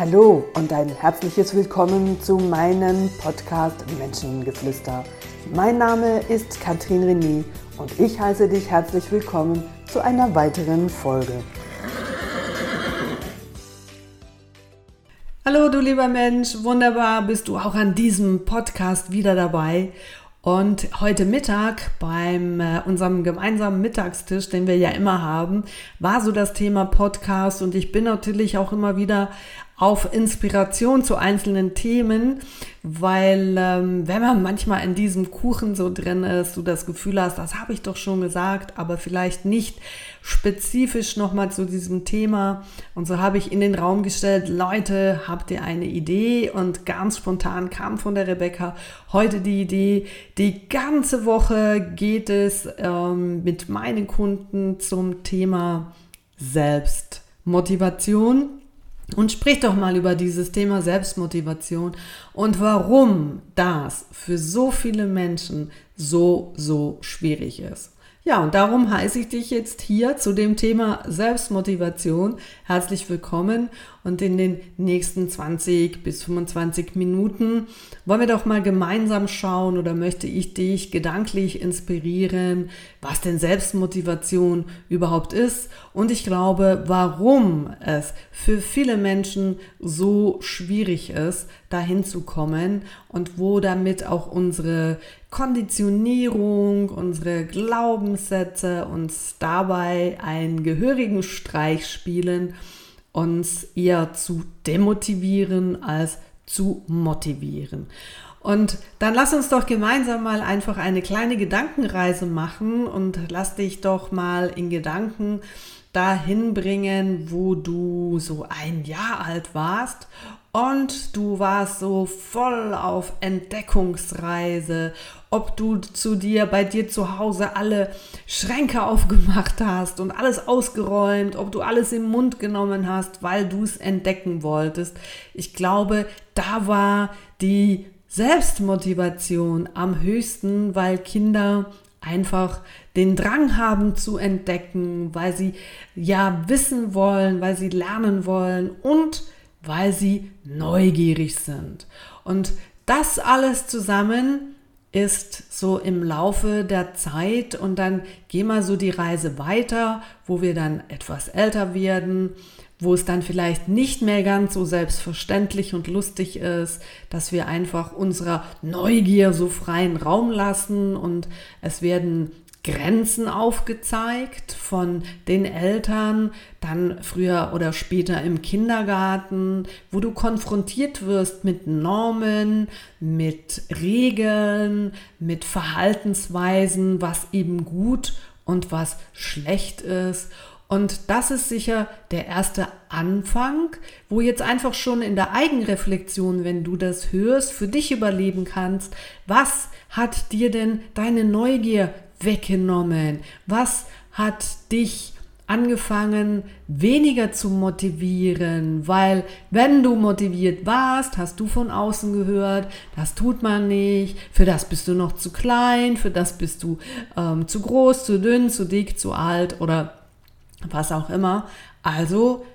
Hallo und ein herzliches Willkommen zu meinem Podcast Menschengeflüster. Mein Name ist Katrin René und ich heiße dich herzlich willkommen zu einer weiteren Folge. Hallo du lieber Mensch, wunderbar bist du auch an diesem Podcast wieder dabei. Und heute Mittag beim äh, unserem gemeinsamen Mittagstisch, den wir ja immer haben, war so das Thema Podcast und ich bin natürlich auch immer wieder auf Inspiration zu einzelnen Themen, weil ähm, wenn man manchmal in diesem Kuchen so drin ist, du das Gefühl hast, das habe ich doch schon gesagt, aber vielleicht nicht spezifisch nochmal zu diesem Thema. Und so habe ich in den Raum gestellt, Leute, habt ihr eine Idee? Und ganz spontan kam von der Rebecca heute die Idee, die ganze Woche geht es ähm, mit meinen Kunden zum Thema Selbstmotivation. Und sprich doch mal über dieses Thema Selbstmotivation und warum das für so viele Menschen so, so schwierig ist. Ja, und darum heiße ich dich jetzt hier zu dem Thema Selbstmotivation herzlich willkommen. Und in den nächsten 20 bis 25 Minuten wollen wir doch mal gemeinsam schauen oder möchte ich dich gedanklich inspirieren, was denn Selbstmotivation überhaupt ist. Und ich glaube, warum es für viele Menschen so schwierig ist, dahin zu kommen und wo damit auch unsere Konditionierung, unsere Glaubenssätze uns dabei einen gehörigen Streich spielen, uns eher zu demotivieren als zu motivieren. Und dann lass uns doch gemeinsam mal einfach eine kleine Gedankenreise machen und lass dich doch mal in Gedanken dahin bringen, wo du so ein Jahr alt warst und du warst so voll auf Entdeckungsreise, ob du zu dir bei dir zu Hause alle Schränke aufgemacht hast und alles ausgeräumt, ob du alles im Mund genommen hast, weil du es entdecken wolltest. Ich glaube, da war die Selbstmotivation am höchsten, weil Kinder einfach den Drang haben zu entdecken, weil sie ja wissen wollen, weil sie lernen wollen und weil sie neugierig sind. Und das alles zusammen ist so im Laufe der Zeit und dann gehen wir so die Reise weiter, wo wir dann etwas älter werden, wo es dann vielleicht nicht mehr ganz so selbstverständlich und lustig ist, dass wir einfach unserer Neugier so freien Raum lassen und es werden Grenzen aufgezeigt von den Eltern, dann früher oder später im Kindergarten, wo du konfrontiert wirst mit Normen, mit Regeln, mit Verhaltensweisen, was eben gut und was schlecht ist. Und das ist sicher der erste Anfang, wo jetzt einfach schon in der Eigenreflexion, wenn du das hörst, für dich überleben kannst, was hat dir denn deine Neugier weggenommen? Was hat dich angefangen, weniger zu motivieren, weil wenn du motiviert warst, hast du von außen gehört, das tut man nicht, für das bist du noch zu klein, für das bist du ähm, zu groß, zu dünn, zu dick, zu alt oder was auch immer. Also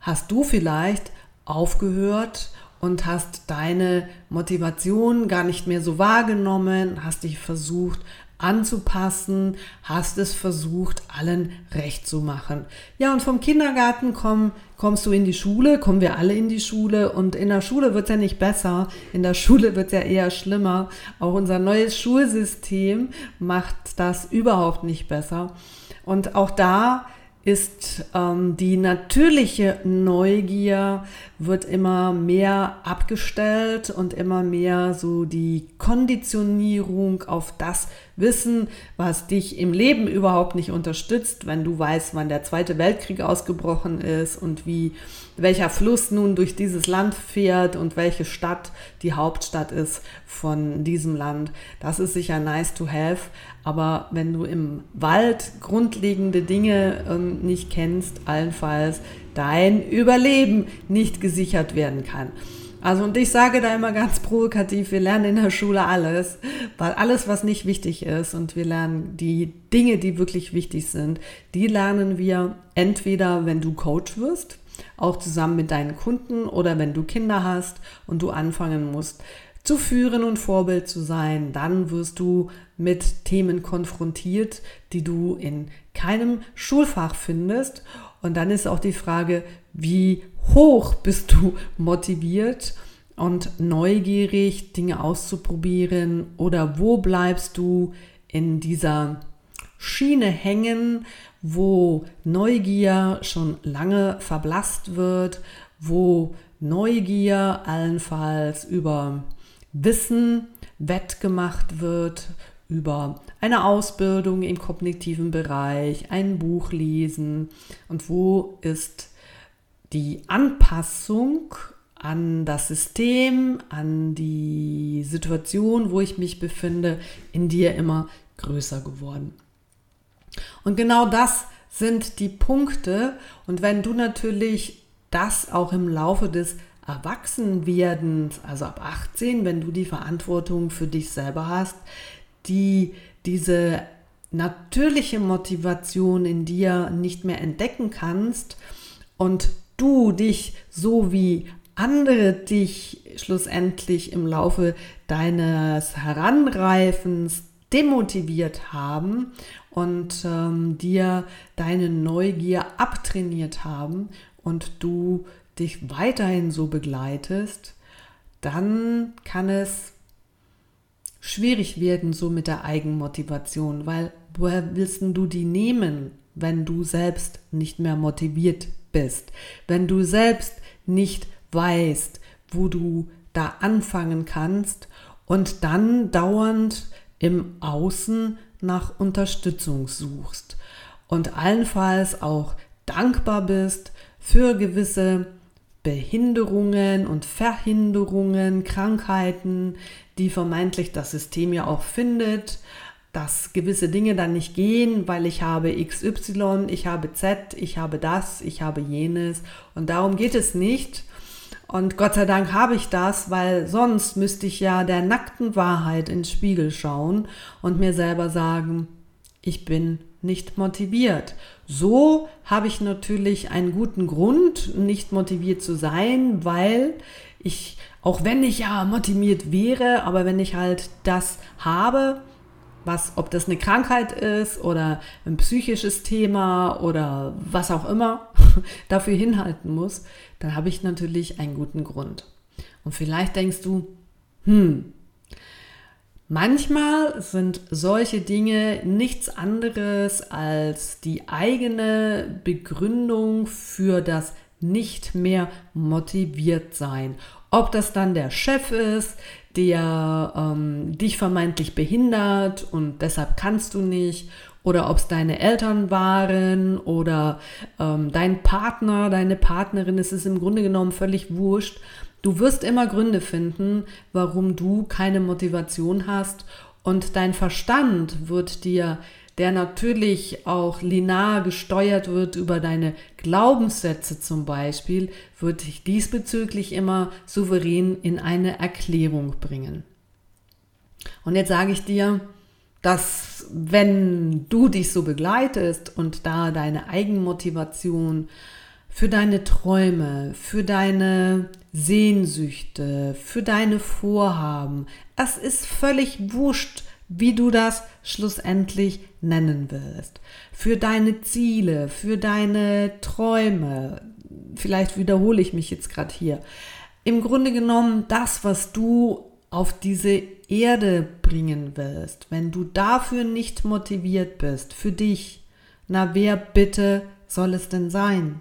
hast du vielleicht aufgehört und hast deine Motivation gar nicht mehr so wahrgenommen, hast dich versucht anzupassen, hast es versucht, allen recht zu machen. Ja, und vom Kindergarten komm, kommst du in die Schule, kommen wir alle in die Schule und in der Schule wird es ja nicht besser, in der Schule wird es ja eher schlimmer. Auch unser neues Schulsystem macht das überhaupt nicht besser. Und auch da ist ähm, die natürliche Neugier wird immer mehr abgestellt und immer mehr so die Konditionierung auf das Wissen, was dich im Leben überhaupt nicht unterstützt, wenn du weißt, wann der Zweite Weltkrieg ausgebrochen ist und wie welcher Fluss nun durch dieses Land fährt und welche Stadt die Hauptstadt ist von diesem Land. Das ist sicher nice to have, aber wenn du im Wald grundlegende Dinge ähm, nicht kennst, allenfalls dein Überleben nicht gesichert werden kann. Also und ich sage da immer ganz provokativ, wir lernen in der Schule alles, weil alles, was nicht wichtig ist und wir lernen die Dinge, die wirklich wichtig sind, die lernen wir entweder, wenn du Coach wirst, auch zusammen mit deinen Kunden oder wenn du Kinder hast und du anfangen musst zu führen und Vorbild zu sein, dann wirst du mit Themen konfrontiert, die du in keinem Schulfach findest. Und dann ist auch die Frage, wie hoch bist du motiviert und neugierig, Dinge auszuprobieren? Oder wo bleibst du in dieser Schiene hängen, wo Neugier schon lange verblasst wird, wo Neugier allenfalls über Wissen wettgemacht wird, über eine Ausbildung im kognitiven Bereich, ein Buch lesen und wo ist die Anpassung an das System, an die Situation, wo ich mich befinde, in dir immer größer geworden. Und genau das sind die Punkte. Und wenn du natürlich das auch im Laufe des Erwachsenwerdens, also ab 18, wenn du die Verantwortung für dich selber hast, die diese natürliche Motivation in dir nicht mehr entdecken kannst und du dich so wie andere dich schlussendlich im Laufe deines Heranreifens demotiviert haben und ähm, dir deine Neugier abtrainiert haben und du dich weiterhin so begleitest, dann kann es schwierig werden so mit der Eigenmotivation, weil woher willst du die nehmen, wenn du selbst nicht mehr motiviert bist, wenn du selbst nicht weißt, wo du da anfangen kannst und dann dauernd im Außen nach Unterstützung suchst und allenfalls auch dankbar bist für gewisse Behinderungen und Verhinderungen, Krankheiten, die vermeintlich das System ja auch findet, dass gewisse Dinge dann nicht gehen, weil ich habe XY, ich habe Z, ich habe das, ich habe jenes und darum geht es nicht. Und Gott sei Dank habe ich das, weil sonst müsste ich ja der nackten Wahrheit ins Spiegel schauen und mir selber sagen, ich bin nicht motiviert. So habe ich natürlich einen guten Grund, nicht motiviert zu sein, weil ich, auch wenn ich ja motiviert wäre, aber wenn ich halt das habe, was, ob das eine Krankheit ist oder ein psychisches Thema oder was auch immer, dafür hinhalten muss, dann habe ich natürlich einen guten Grund. Und vielleicht denkst du, hm, Manchmal sind solche Dinge nichts anderes als die eigene Begründung für das nicht mehr motiviert sein. Ob das dann der Chef ist, der ähm, dich vermeintlich behindert und deshalb kannst du nicht, oder ob es deine Eltern waren oder ähm, dein Partner, deine Partnerin, es ist im Grunde genommen völlig wurscht. Du wirst immer Gründe finden, warum du keine Motivation hast und dein Verstand wird dir, der natürlich auch linear gesteuert wird über deine Glaubenssätze zum Beispiel, wird dich diesbezüglich immer souverän in eine Erklärung bringen. Und jetzt sage ich dir, dass wenn du dich so begleitest und da deine Eigenmotivation für deine Träume, für deine Sehnsüchte, für deine Vorhaben. Es ist völlig wurscht, wie du das schlussendlich nennen willst. Für deine Ziele, für deine Träume. Vielleicht wiederhole ich mich jetzt gerade hier. Im Grunde genommen das, was du auf diese Erde bringen willst, wenn du dafür nicht motiviert bist, für dich, na wer bitte soll es denn sein?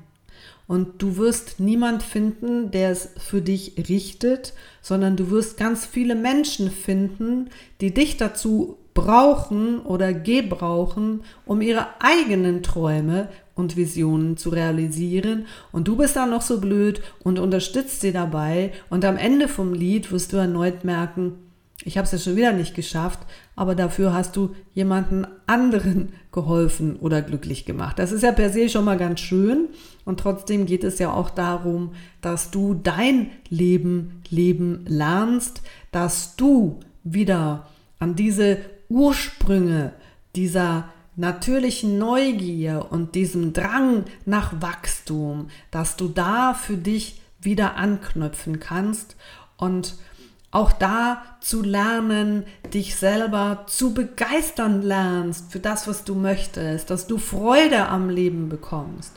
Und du wirst niemand finden, der es für dich richtet, sondern du wirst ganz viele Menschen finden, die dich dazu brauchen oder gebrauchen, um ihre eigenen Träume und Visionen zu realisieren. Und du bist dann noch so blöd und unterstützt sie dabei. Und am Ende vom Lied wirst du erneut merken, ich habe es ja schon wieder nicht geschafft, aber dafür hast du jemanden anderen geholfen oder glücklich gemacht. Das ist ja per se schon mal ganz schön und trotzdem geht es ja auch darum, dass du dein Leben leben lernst, dass du wieder an diese Ursprünge dieser natürlichen Neugier und diesem Drang nach Wachstum, dass du da für dich wieder anknüpfen kannst und auch da zu lernen, dich selber zu begeistern lernst für das, was du möchtest, dass du Freude am Leben bekommst.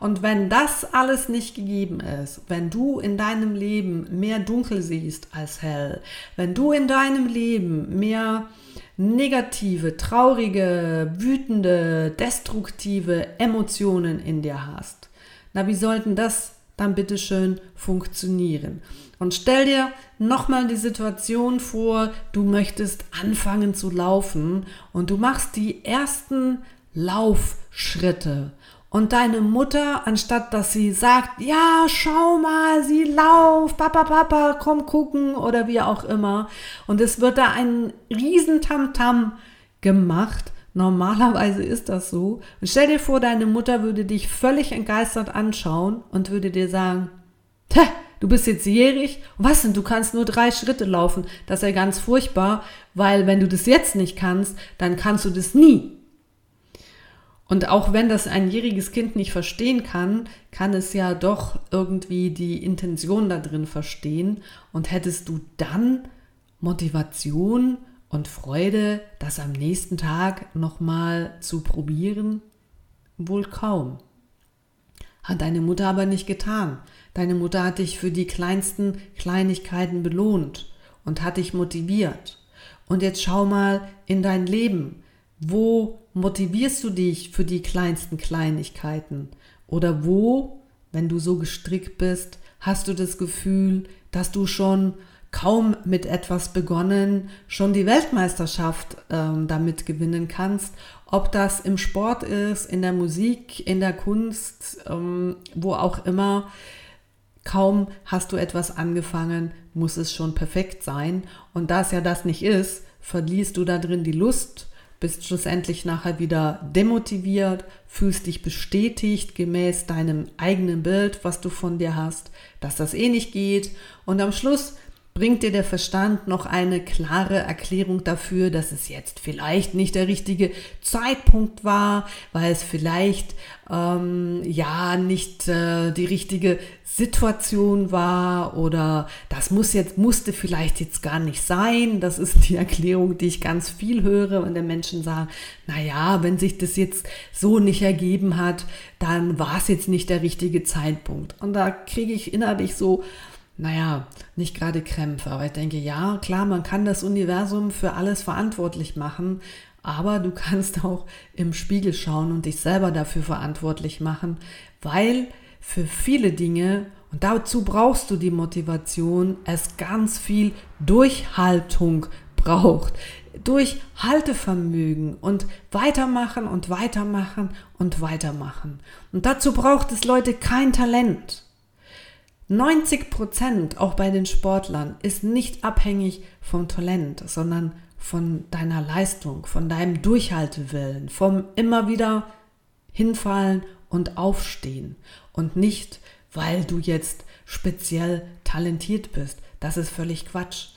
Und wenn das alles nicht gegeben ist, wenn du in deinem Leben mehr dunkel siehst als hell, wenn du in deinem Leben mehr negative, traurige, wütende, destruktive Emotionen in dir hast, na, wie sollten das dann bitte schön funktionieren? Und stell dir nochmal die Situation vor, du möchtest anfangen zu laufen und du machst die ersten Laufschritte. Und deine Mutter, anstatt dass sie sagt, ja, schau mal, sie lauft, Papa, Papa, komm gucken oder wie auch immer. Und es wird da ein riesen Tamtam gemacht. Normalerweise ist das so. Und stell dir vor, deine Mutter würde dich völlig entgeistert anschauen und würde dir sagen, du bist jetzt jährig, was denn, du kannst nur drei Schritte laufen. Das ist ja ganz furchtbar, weil wenn du das jetzt nicht kannst, dann kannst du das nie. Und auch wenn das ein jähriges Kind nicht verstehen kann, kann es ja doch irgendwie die Intention da drin verstehen. Und hättest du dann Motivation und Freude, das am nächsten Tag nochmal zu probieren? Wohl kaum. Hat deine Mutter aber nicht getan. Deine Mutter hat dich für die kleinsten Kleinigkeiten belohnt und hat dich motiviert. Und jetzt schau mal in dein Leben. Wo motivierst du dich für die kleinsten Kleinigkeiten? Oder wo, wenn du so gestrickt bist, hast du das Gefühl, dass du schon kaum mit etwas begonnen, schon die Weltmeisterschaft ähm, damit gewinnen kannst, ob das im Sport ist, in der Musik, in der Kunst, ähm, wo auch immer. Kaum hast du etwas angefangen, muss es schon perfekt sein. Und da es ja das nicht ist, verlierst du da drin die Lust bist schlussendlich nachher wieder demotiviert, fühlst dich bestätigt gemäß deinem eigenen Bild, was du von dir hast, dass das eh nicht geht und am Schluss bringt dir der Verstand noch eine klare Erklärung dafür, dass es jetzt vielleicht nicht der richtige Zeitpunkt war, weil es vielleicht ähm, ja nicht äh, die richtige Situation war oder das muss jetzt musste vielleicht jetzt gar nicht sein. Das ist die Erklärung, die ich ganz viel höre und der Menschen sagen, na ja, wenn sich das jetzt so nicht ergeben hat, dann war es jetzt nicht der richtige Zeitpunkt. Und da kriege ich innerlich so naja, nicht gerade Krämpfe, aber ich denke, ja, klar, man kann das Universum für alles verantwortlich machen, aber du kannst auch im Spiegel schauen und dich selber dafür verantwortlich machen, weil für viele Dinge, und dazu brauchst du die Motivation, es ganz viel Durchhaltung braucht. Durchhaltevermögen und weitermachen und weitermachen und weitermachen. Und dazu braucht es Leute kein Talent. 90 Prozent, auch bei den Sportlern, ist nicht abhängig vom Talent, sondern von deiner Leistung, von deinem Durchhaltewillen, vom immer wieder hinfallen und aufstehen und nicht, weil du jetzt speziell talentiert bist. Das ist völlig Quatsch.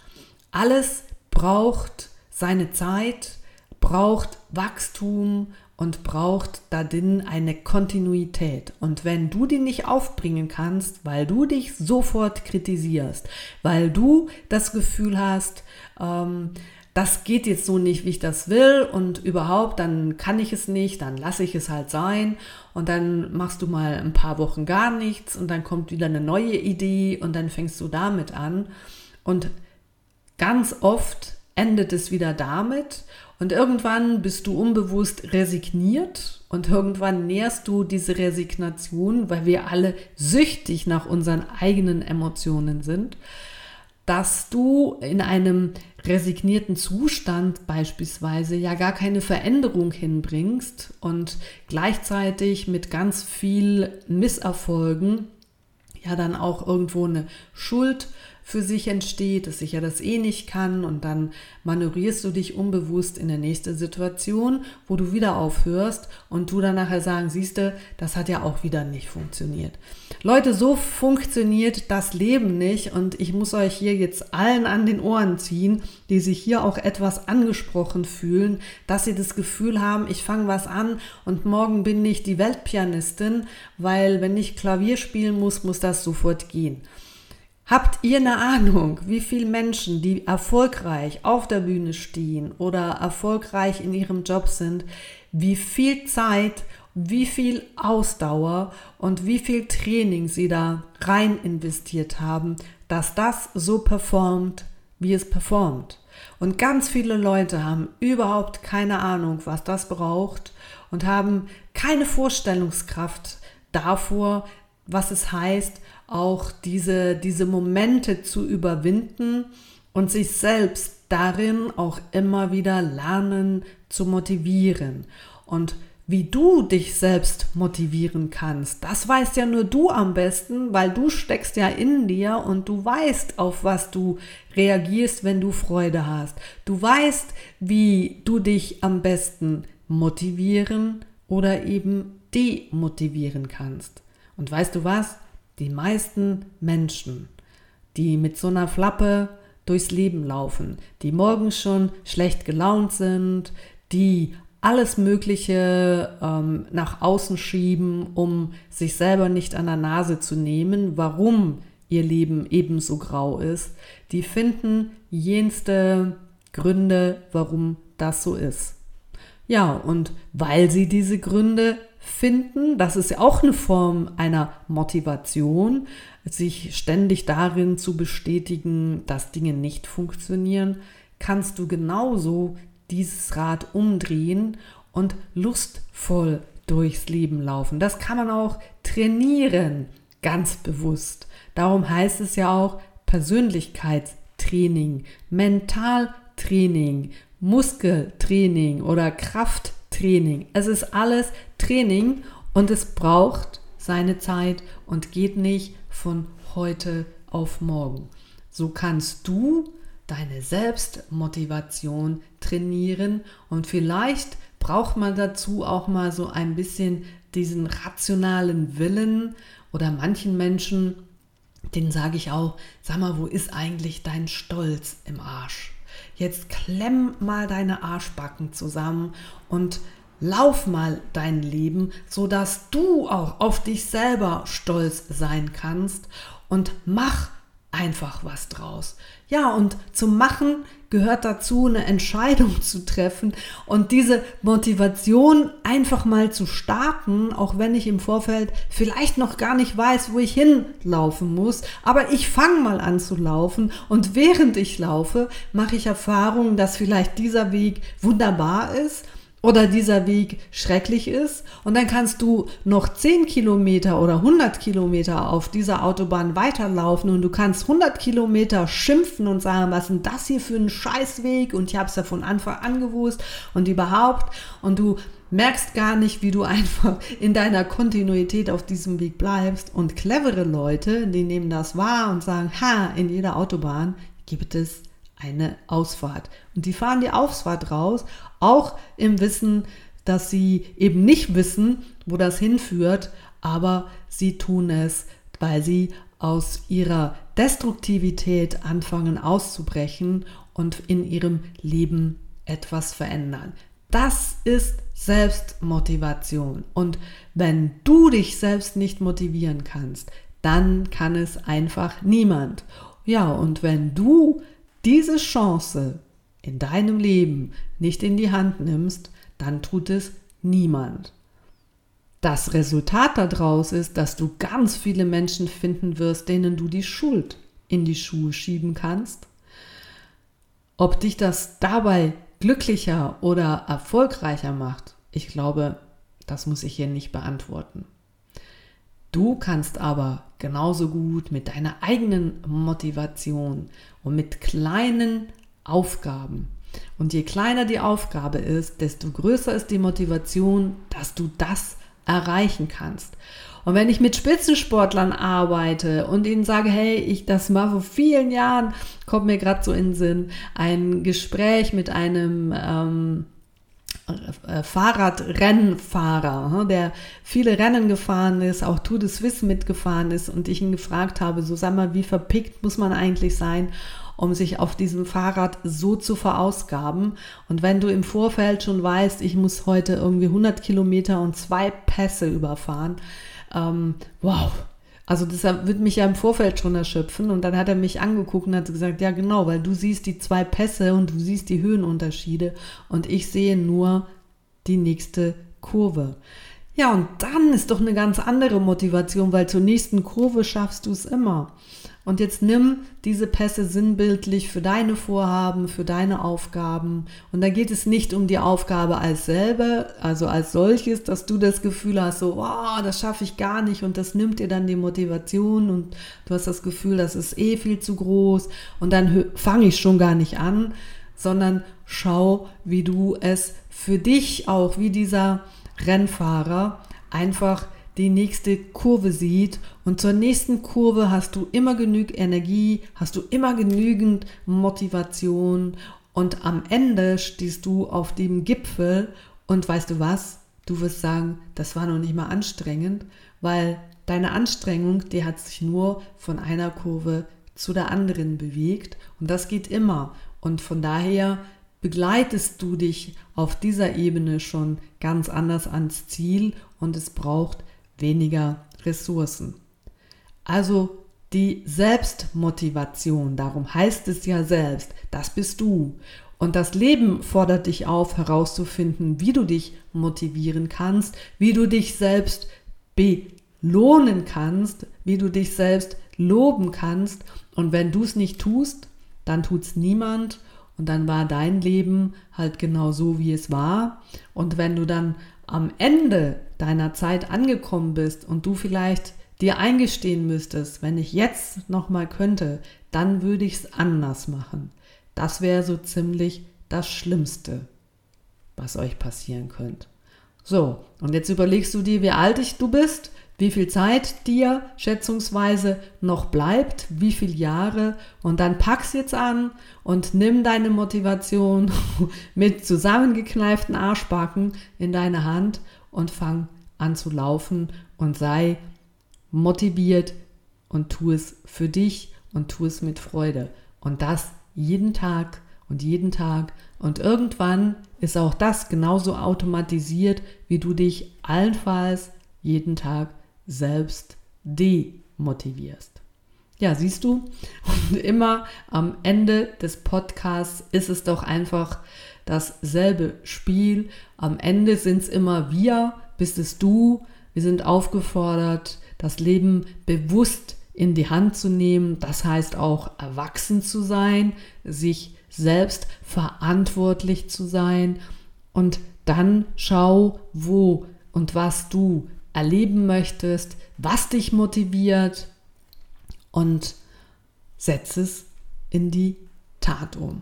Alles braucht seine Zeit, braucht Wachstum und braucht da drin eine Kontinuität. Und wenn du die nicht aufbringen kannst, weil du dich sofort kritisierst, weil du das Gefühl hast, ähm, das geht jetzt so nicht, wie ich das will und überhaupt, dann kann ich es nicht, dann lasse ich es halt sein und dann machst du mal ein paar Wochen gar nichts und dann kommt wieder eine neue Idee und dann fängst du damit an und ganz oft endet es wieder damit und irgendwann bist du unbewusst resigniert und irgendwann nährst du diese Resignation, weil wir alle süchtig nach unseren eigenen Emotionen sind, dass du in einem resignierten Zustand beispielsweise ja gar keine Veränderung hinbringst und gleichzeitig mit ganz viel Misserfolgen ja dann auch irgendwo eine Schuld für sich entsteht, dass ich ja das eh nicht kann und dann manövrierst du dich unbewusst in der nächste Situation, wo du wieder aufhörst und du dann nachher sagen, siehste, das hat ja auch wieder nicht funktioniert. Leute, so funktioniert das Leben nicht und ich muss euch hier jetzt allen an den Ohren ziehen, die sich hier auch etwas angesprochen fühlen, dass sie das Gefühl haben, ich fange was an und morgen bin ich die Weltpianistin, weil wenn ich Klavier spielen muss, muss das sofort gehen. Habt ihr eine Ahnung, wie viele Menschen, die erfolgreich auf der Bühne stehen oder erfolgreich in ihrem Job sind, wie viel Zeit, wie viel Ausdauer und wie viel Training sie da rein investiert haben, dass das so performt, wie es performt? Und ganz viele Leute haben überhaupt keine Ahnung, was das braucht und haben keine Vorstellungskraft davor, was es heißt, auch diese, diese Momente zu überwinden und sich selbst darin auch immer wieder lernen zu motivieren. Und wie du dich selbst motivieren kannst, das weißt ja nur du am besten, weil du steckst ja in dir und du weißt, auf was du reagierst, wenn du Freude hast. Du weißt, wie du dich am besten motivieren oder eben demotivieren kannst. Und weißt du was? Die meisten Menschen, die mit so einer Flappe durchs Leben laufen, die morgens schon schlecht gelaunt sind, die alles Mögliche ähm, nach außen schieben, um sich selber nicht an der Nase zu nehmen, warum ihr Leben ebenso grau ist, die finden jenste Gründe, warum das so ist. Ja, und weil sie diese Gründe finden. Das ist ja auch eine Form einer Motivation, sich ständig darin zu bestätigen, dass Dinge nicht funktionieren. Kannst du genauso dieses Rad umdrehen und lustvoll durchs Leben laufen. Das kann man auch trainieren, ganz bewusst. Darum heißt es ja auch Persönlichkeitstraining, Mentaltraining, Muskeltraining oder Krafttraining. Training. Es ist alles Training und es braucht seine Zeit und geht nicht von heute auf morgen. So kannst du deine Selbstmotivation trainieren und vielleicht braucht man dazu auch mal so ein bisschen diesen rationalen Willen oder manchen Menschen, denen sage ich auch, sag mal, wo ist eigentlich dein Stolz im Arsch? Jetzt klemm mal deine Arschbacken zusammen und lauf mal dein Leben, so dass du auch auf dich selber stolz sein kannst und mach einfach was draus. Ja, und zum Machen gehört dazu, eine Entscheidung zu treffen und diese Motivation einfach mal zu starten, auch wenn ich im Vorfeld vielleicht noch gar nicht weiß, wo ich hinlaufen muss. Aber ich fange mal an zu laufen und während ich laufe, mache ich Erfahrungen, dass vielleicht dieser Weg wunderbar ist oder dieser Weg schrecklich ist. Und dann kannst du noch 10 Kilometer oder 100 Kilometer auf dieser Autobahn weiterlaufen und du kannst 100 Kilometer schimpfen und sagen, was ist denn das hier für ein Scheißweg? Und ich habe es ja von Anfang an gewusst und überhaupt. Und du merkst gar nicht, wie du einfach in deiner Kontinuität auf diesem Weg bleibst. Und clevere Leute, die nehmen das wahr und sagen, ha, in jeder Autobahn gibt es eine Ausfahrt. Und die fahren die Ausfahrt raus, auch im Wissen, dass sie eben nicht wissen, wo das hinführt, aber sie tun es, weil sie aus ihrer Destruktivität anfangen auszubrechen und in ihrem Leben etwas verändern. Das ist Selbstmotivation. Und wenn du dich selbst nicht motivieren kannst, dann kann es einfach niemand. Ja, und wenn du diese Chance in deinem Leben nicht in die Hand nimmst, dann tut es niemand. Das Resultat daraus ist, dass du ganz viele Menschen finden wirst, denen du die Schuld in die Schuhe schieben kannst. Ob dich das dabei glücklicher oder erfolgreicher macht, ich glaube, das muss ich hier nicht beantworten. Du kannst aber genauso gut mit deiner eigenen Motivation und mit kleinen Aufgaben. Und je kleiner die Aufgabe ist, desto größer ist die Motivation, dass du das erreichen kannst. Und wenn ich mit Spitzensportlern arbeite und ihnen sage, hey, ich das mal vor vielen Jahren, kommt mir gerade so in den Sinn, ein Gespräch mit einem ähm, äh, Fahrradrennfahrer, ne, der viele Rennen gefahren ist, auch Tour de Suisse mitgefahren ist und ich ihn gefragt habe, so sag mal, wie verpickt muss man eigentlich sein, um sich auf diesem Fahrrad so zu verausgaben. Und wenn du im Vorfeld schon weißt, ich muss heute irgendwie 100 Kilometer und zwei Pässe überfahren, ähm, wow, also das wird mich ja im Vorfeld schon erschöpfen. Und dann hat er mich angeguckt und hat gesagt, ja genau, weil du siehst die zwei Pässe und du siehst die Höhenunterschiede und ich sehe nur die nächste Kurve. Ja, und dann ist doch eine ganz andere Motivation, weil zur nächsten Kurve schaffst du es immer. Und jetzt nimm diese Pässe sinnbildlich für deine Vorhaben, für deine Aufgaben. Und da geht es nicht um die Aufgabe als selber, also als solches, dass du das Gefühl hast, so, wow, das schaffe ich gar nicht und das nimmt dir dann die Motivation und du hast das Gefühl, das ist eh viel zu groß und dann fange ich schon gar nicht an, sondern schau, wie du es für dich auch, wie dieser Rennfahrer einfach die nächste Kurve sieht. Und zur nächsten Kurve hast du immer genügend Energie, hast du immer genügend Motivation. Und am Ende stehst du auf dem Gipfel. Und weißt du was? Du wirst sagen, das war noch nicht mal anstrengend, weil deine Anstrengung, die hat sich nur von einer Kurve zu der anderen bewegt. Und das geht immer. Und von daher begleitest du dich auf dieser Ebene schon ganz anders ans Ziel. Und es braucht weniger Ressourcen. Also die Selbstmotivation, darum heißt es ja selbst, das bist du. Und das Leben fordert dich auf, herauszufinden, wie du dich motivieren kannst, wie du dich selbst belohnen kannst, wie du dich selbst loben kannst. Und wenn du es nicht tust, dann tut es niemand und dann war dein Leben halt genau so, wie es war. Und wenn du dann am Ende deiner Zeit angekommen bist und du vielleicht dir eingestehen müsstest, wenn ich jetzt noch mal könnte, dann würde ich es anders machen. Das wäre so ziemlich das Schlimmste, was euch passieren könnte. So, und jetzt überlegst du dir, wie alt ich du bist, wie viel Zeit dir schätzungsweise noch bleibt, wie viele Jahre und dann pack's jetzt an und nimm deine Motivation mit zusammengekneiften Arschbacken in deine Hand und fang an zu laufen und sei motiviert und tu es für dich und tu es mit Freude. Und das jeden Tag und jeden Tag. Und irgendwann ist auch das genauso automatisiert, wie du dich allenfalls jeden Tag selbst demotivierst. Ja, siehst du, und immer am Ende des Podcasts ist es doch einfach dasselbe Spiel. Am Ende sind es immer wir, bist es du. Wir sind aufgefordert, das Leben bewusst in die Hand zu nehmen. Das heißt auch erwachsen zu sein, sich selbst verantwortlich zu sein. Und dann schau, wo und was du erleben möchtest, was dich motiviert und setz es in die Tat um.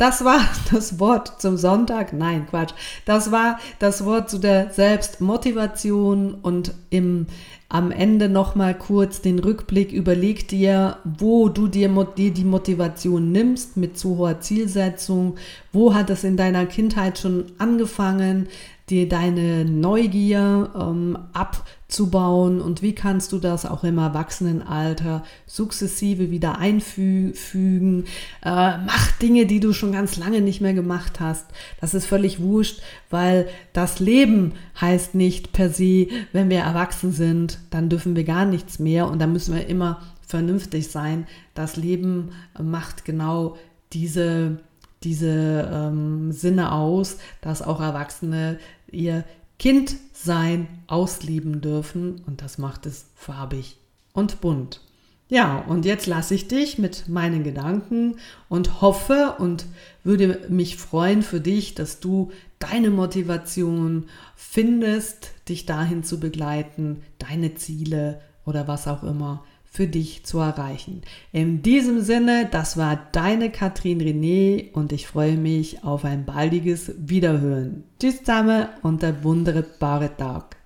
Das war das Wort zum Sonntag. Nein, Quatsch. Das war das Wort zu der Selbstmotivation und im, am Ende nochmal kurz den Rückblick. Überleg dir, wo du dir, dir die Motivation nimmst mit zu hoher Zielsetzung. Wo hat es in deiner Kindheit schon angefangen? Dir deine Neugier ähm, abzubauen und wie kannst du das auch im Erwachsenenalter sukzessive wieder einfügen. Äh, mach Dinge, die du schon ganz lange nicht mehr gemacht hast. Das ist völlig wurscht, weil das Leben heißt nicht per se, wenn wir erwachsen sind, dann dürfen wir gar nichts mehr und dann müssen wir immer vernünftig sein. Das Leben macht genau diese diese ähm, Sinne aus, dass auch Erwachsene ihr Kindsein ausleben dürfen und das macht es farbig und bunt. Ja, und jetzt lasse ich dich mit meinen Gedanken und hoffe und würde mich freuen für dich, dass du deine Motivation findest, dich dahin zu begleiten, deine Ziele oder was auch immer für dich zu erreichen. In diesem Sinne, das war deine Katrin René und ich freue mich auf ein baldiges Wiederhören. Tschüss zusammen und ein wunderbarer Tag.